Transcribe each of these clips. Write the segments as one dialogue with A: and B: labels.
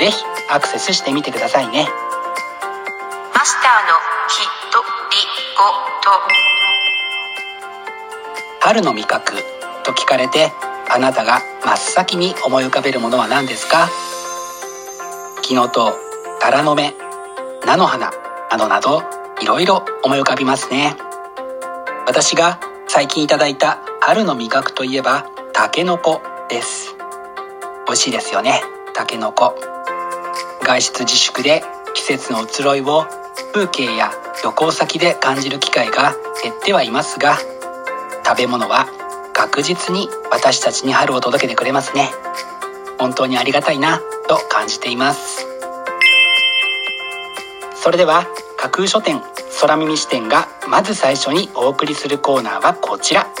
A: ぜひアクセスしてみてくださいね。
B: マスターのひとりご
A: 春の味覚と聞かれてあなたが真っ先に思い浮かべるものは何ですか？キノトウタラの芽菜の花などなどいろいろ思い浮かびますね。私が最近いただいた春の味覚といえばタケノコです。美味しいですよねタケノコ外出自粛で季節の移ろいを風景や旅行先で感じる機会が減ってはいますが食べ物は確実に私たちに春を届けてくれますね。本当にありがたいなと感じています。それでは架空書店空耳視点がまず最初にお送りするコーナーはこちら。架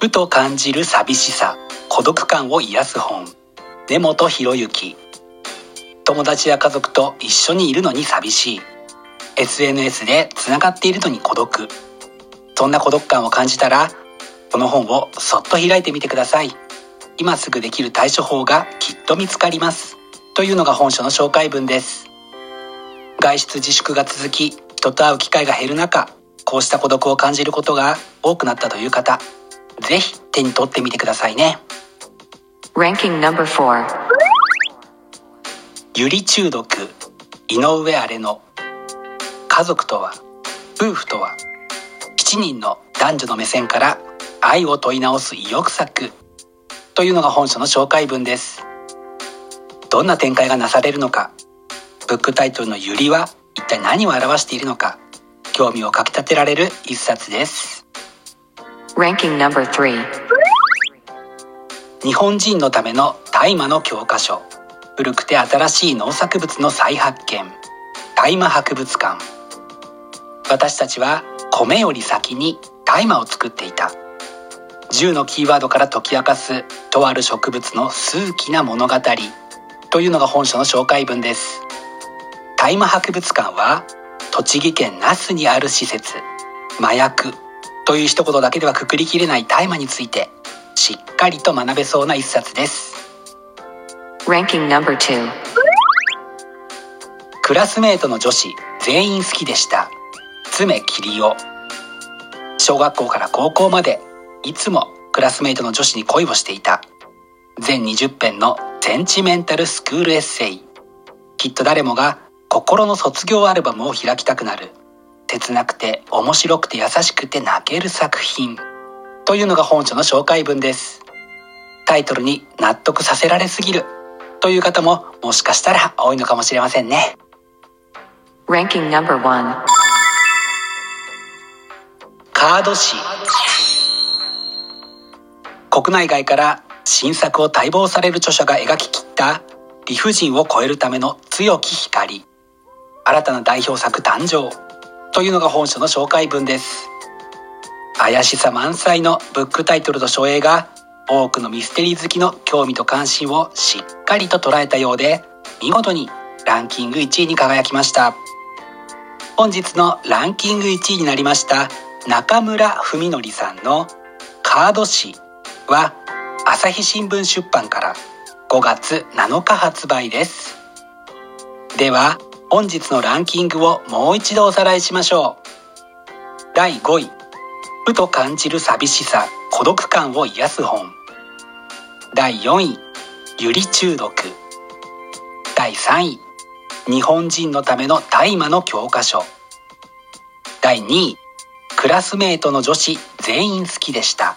A: ふと感じる寂しさ孤独感を癒す本。根本博之。友達や家族と一緒にいるのに寂しい。SNS でつながっているのに孤独。そんな孤独感を感じたらこの本をそっと開いてみてください。今すぐできる対処法がきっと見つかります。というのが本書の紹介文です。外出自粛が続き人と会う機会が減る中こうした孤独を感じることが多くなったという方ぜひ手に取ってみてくださいね。
B: Ranking number 4
A: ゆり中毒井上荒れの家族とは夫婦とは7人の男女の目線から愛を問い直す意欲作というのが本書の紹介文です。どんな展開がなされるのかブックタイトルのゆりは一体何を表しているのか興味をかき立てられる一冊です
B: Ranking number 3
A: 日本人のための大麻の教科書。古くて新しい農作物の再発見。大麻博物館。私たちは米より先に大麻を作っていた。10のキーワードから解き明かすとある植物の数奇な物語。というのが本書の紹介文です。大麻博物館は栃木県那須にある施設。麻薬。という一言だけではくくりきれない大麻についてしっかりと学べそうな一冊です。
B: Ranking number 2
A: クラスメートの女子全員好きでした。爪桐夫小学校から高校までいつもクラスメートの女子に恋をしていた。全20編のセンチメンタルスクールエッセイ。きっと誰もが心の卒業アルバムを開きたくなる切なくて面白くて優しくて泣ける作品。というのが本書の紹介文です。タイトルに納得させられすぎる。という方ももしかしたら多いのかもしれませんね。
B: Ranking number 1
A: カード誌。国内外から新作を待望される著者が描き切った理不尽を超えるための強き光。新たな代表作誕生というのが本書の紹介文です。怪しさ満載のブックタイトルと書影が多くのミステリー好きの興味と関心をしっかりと捉えたようで見事にランキング1位に輝きました。本日のランキング1位になりました中村文則さんの「カード誌」は朝日新聞出版から5月7日発売です。では本日のランキングをもう一度おさらいしましょう。第5位。ふと感じる寂しさ孤独感を癒す本。第4位。ゆり中毒。第3位。日本人のための大麻の教科書。第2位。クラスメートの女子全員好きでした。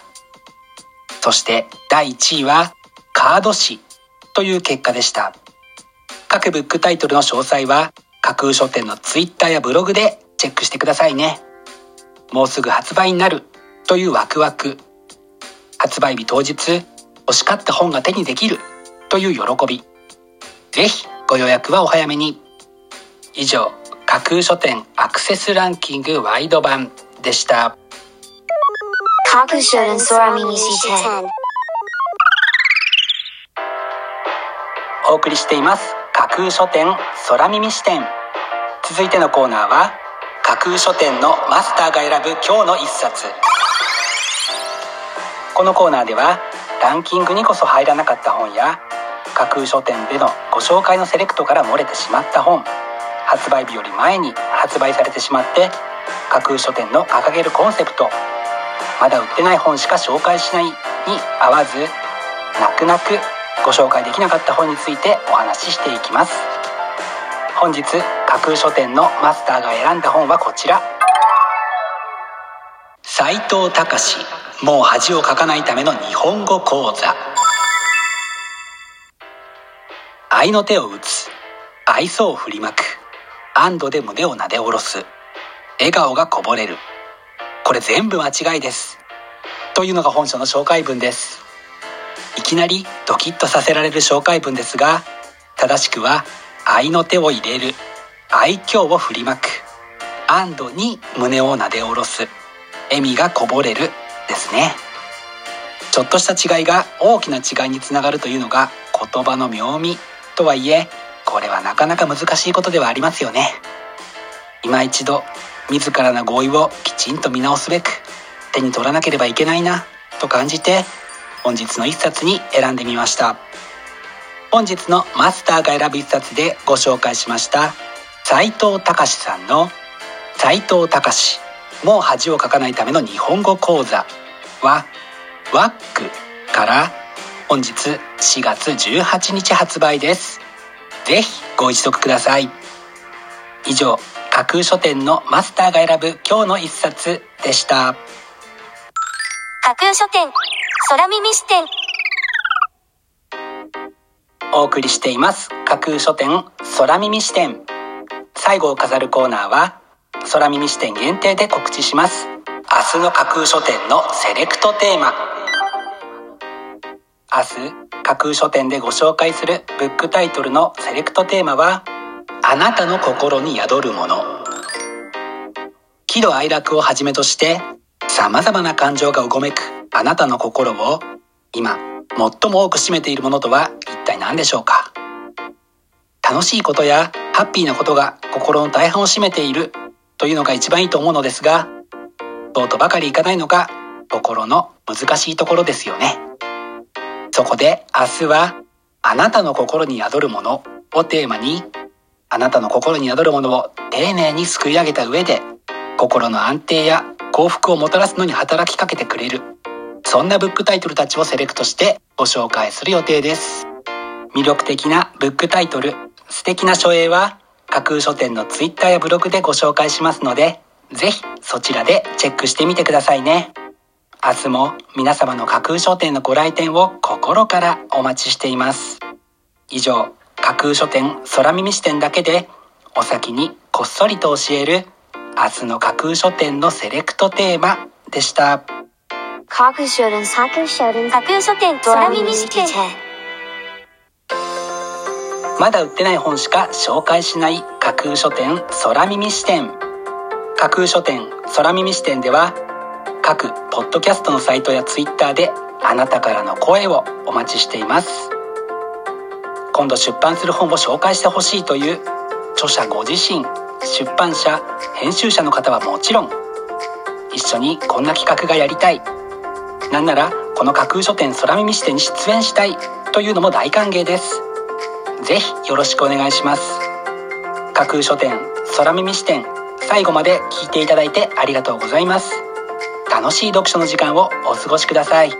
A: そして第1位はカード誌という結果でした。各ブックタイトルの詳細は架空書店のツイッターやブログでチェックしてくださいね。もうすぐ発売になるというワクワク。発売日当日欲しかった本が手にできるという喜び。ぜひご予約はお早めに。以上架空書店アクセスランキングワイド版でした。
B: 架空書店空耳視点
A: お送りしています架空書店空耳視点。続いてのコーナーは架空書店のマスターが選ぶ今日の一冊。このコーナーではランキングにこそ入らなかった本や架空書店でのご紹介のセレクトから漏れてしまった本発売日より前に発売されてしまって架空書店の掲げるコンセプトまだ売ってない本しか紹介しないに合わず泣く泣くご紹介できなかった本についてお話ししていきます。本日架空書店のマスターが選んだ本はこちら。斉藤隆。もう恥をかかないための日本語講座。愛の手を打つ。愛想を振りまく。安堵で胸をなで下ろす。笑顔がこぼれる。これ全部間違いです。というのが本書の紹介文です。いきなりドキッとさせられる紹介文ですが正しくは愛の手を入れる愛嬌を振りまく。安堵に胸をなで下ろす。笑みがこぼれるですね。ちょっとした違いが大きな違いにつながるというのが言葉の妙味とはいえこれはなかなか難しいことではありますよね。今一度自らの合意をきちんと見直すべく手に取らなければいけないなと感じて本日の一冊に選んでみました。本日のマスターが選ぶ一冊でご紹介しました斉藤隆さんの斉藤隆。もう恥をかかないための日本語講座。はワックから本日4月18日発売です。ぜひご一読ください。以上架空書店のマスターが選ぶ今日の一冊でした。
B: 架空書店。空耳視点。
A: お送りしています。架空書店空耳視点。最後を飾るコーナーは空耳視点限定で告知します。明日の架空書店のセレクトテーマ。明日架空書店でご紹介するブックタイトルのセレクトテーマはあなたの心に宿るもの。喜怒哀楽をはじめとして様々な感情がうごめくあなたの心を今最も多く占めているものとは一体何でしょうか？楽しいことやハッピーなことが心の大半を占めているというのが一番いいと思うのですがそうとばかりいかないのが心の難しいところですよね。そこで明日はあなたの心に宿るものをテーマにあなたの心に宿るものを丁寧にすくい上げた上で心の安定や幸福をもたらすのに働きかけてくれる。そんなブックタイトルたちをセレクトしてご紹介する予定です。魅力的なブックタイトル。素敵な書影は架空書店のツイッターやブログでご紹介しますのでぜひそちらでチェックしてみてくださいね。明日も皆様の架空書店のご来店を心からお待ちしています。以上架空書店空耳視点だけでお先にこっそりと教える明日の架空書店のセレクトテーマでした。
B: 架空書店架空書店。架空書店空耳視点
A: まだ売ってない本しか紹介しない架空書店空耳視点。架空書店空耳視点では各ポッドキャストのサイトやツイッターであなたからの声をお待ちしています。今度出版する本を紹介してほしいという著者ご自身出版社編集者の方はもちろん一緒にこんな企画がやりたい。なんならこの架空書店空耳視点に出演したいというのも大歓迎です。ぜひよろしくお願いします。架空書店空耳視点最後まで聞いていただいてありがとうございます。楽しい読書の時間をお過ごしください。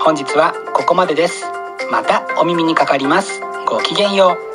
A: 本日はここまでです。またお耳にかかります。ごきげんよう。